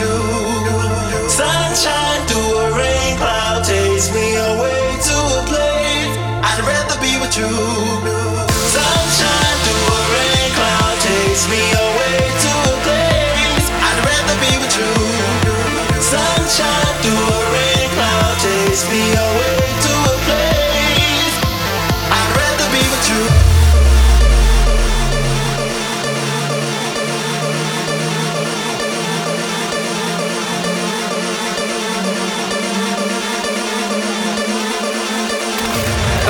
you.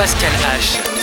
Pascal H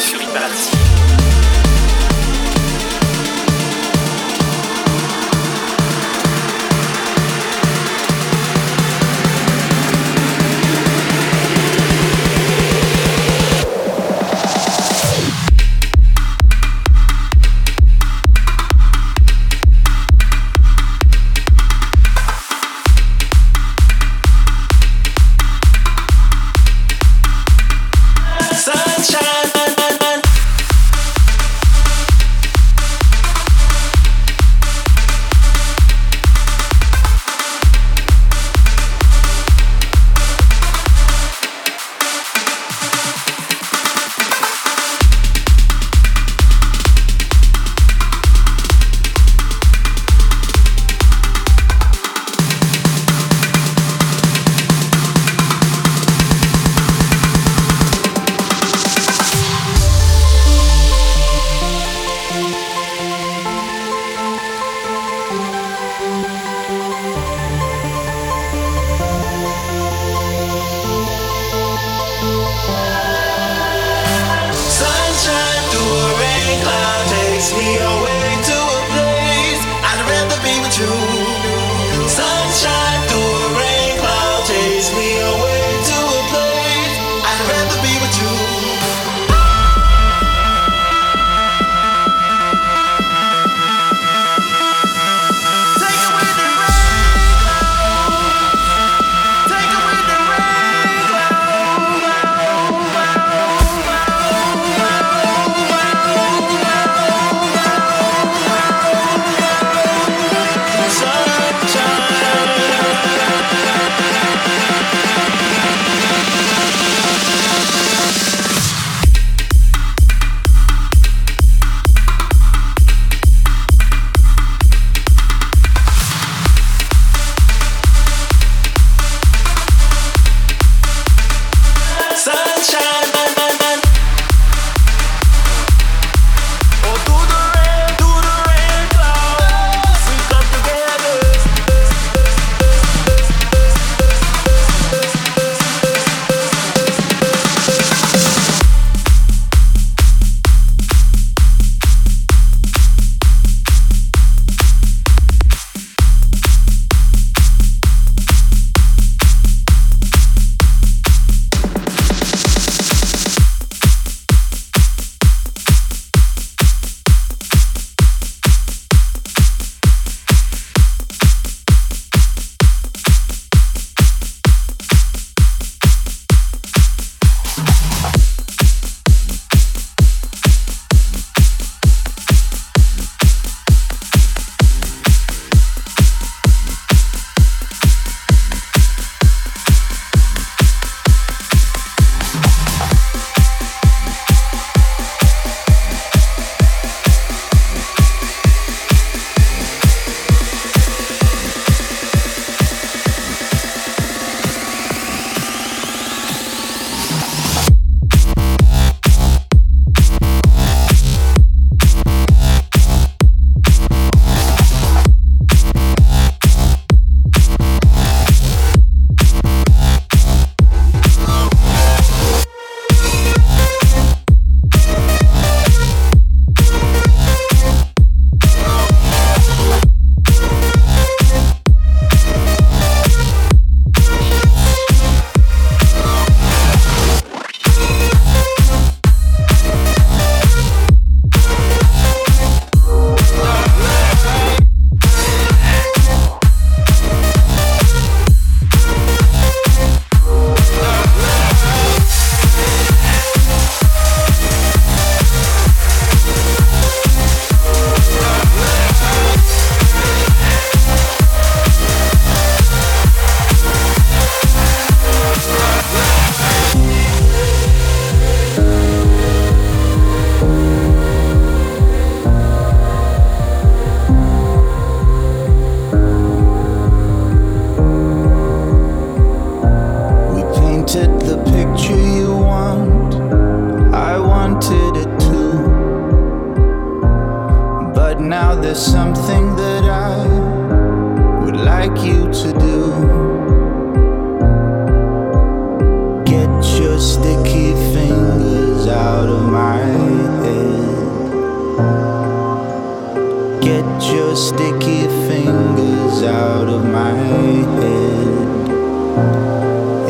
Get your sticky fingers out of my head.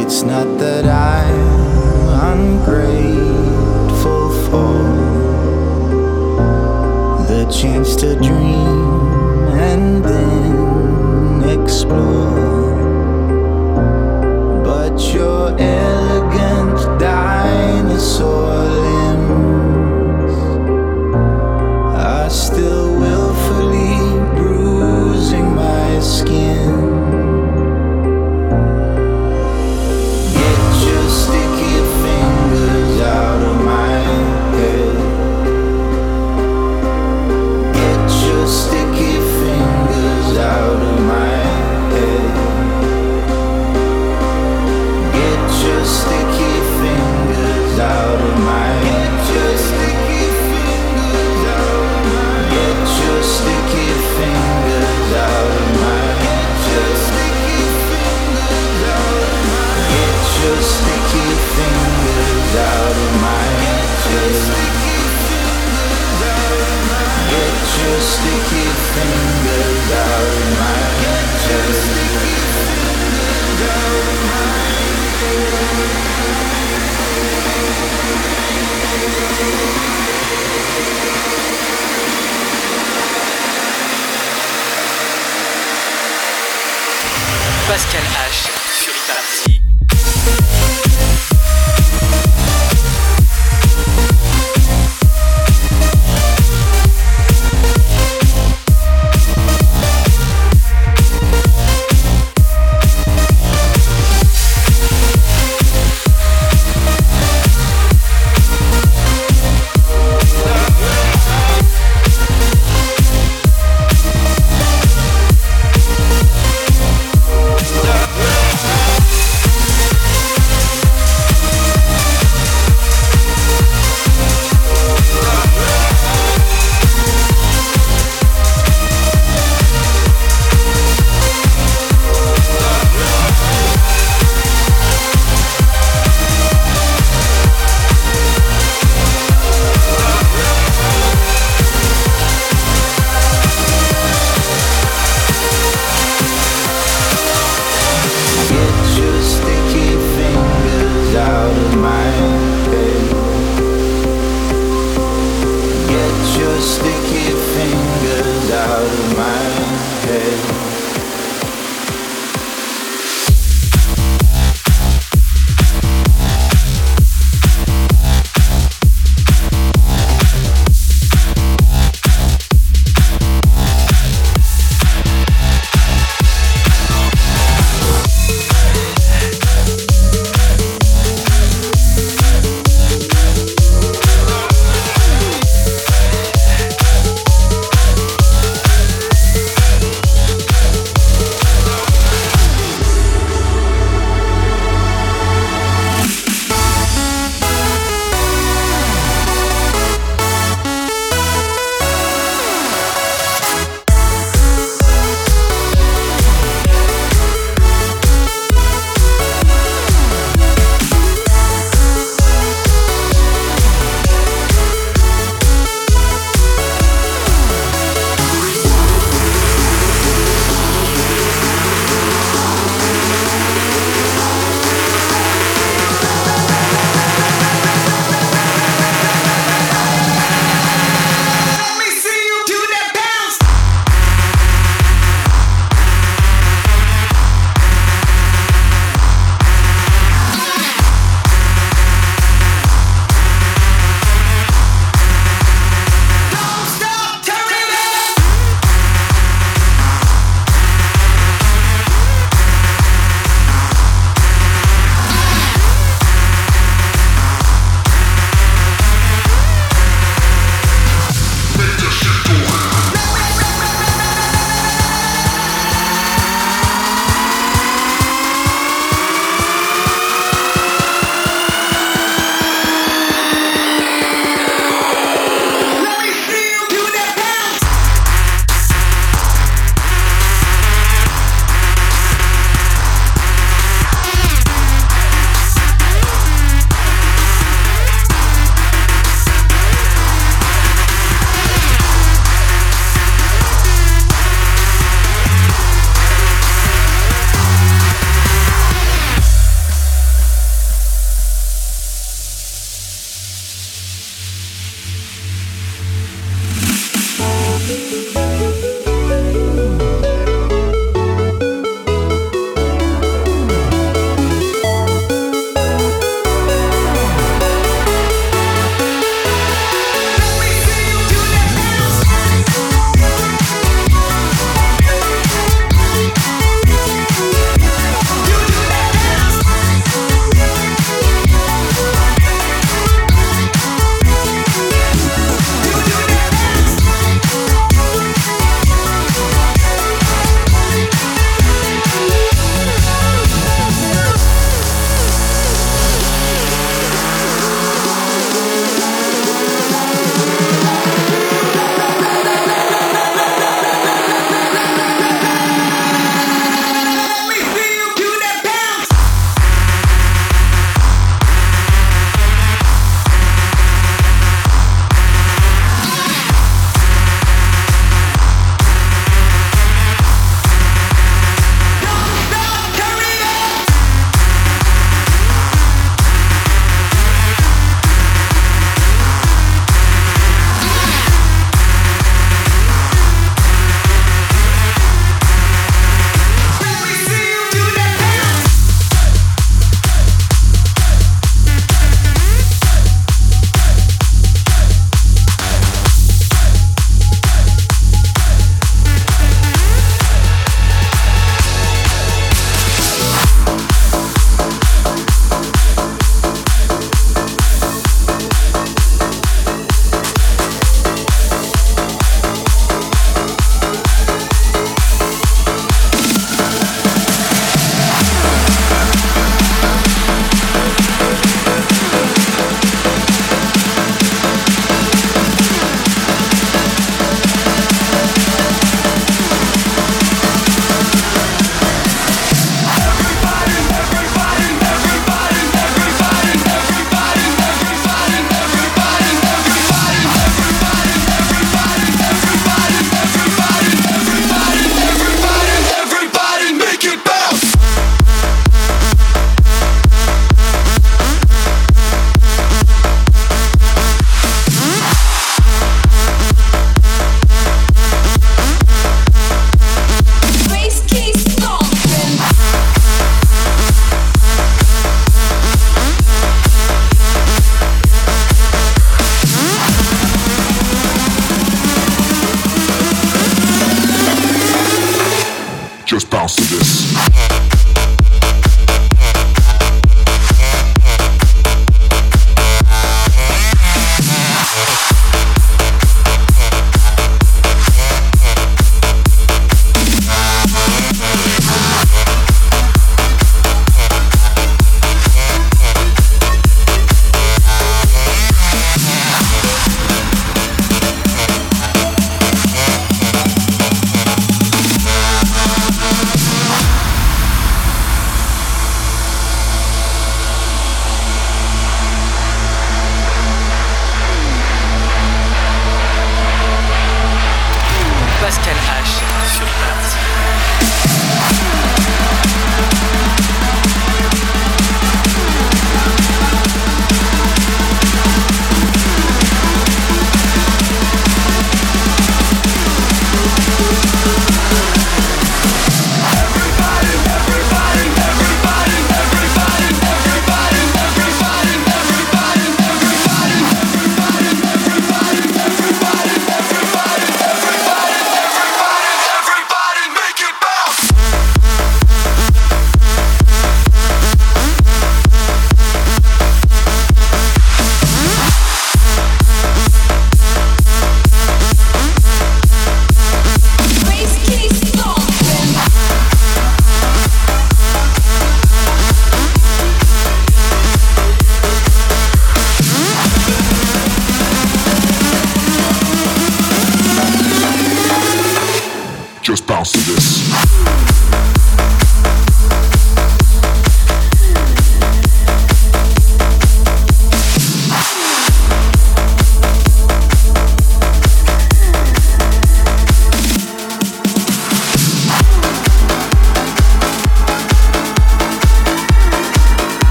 It's not that I'm ungrateful for the chance to dream and then explore. But your elegant dinosaur. Pascal H.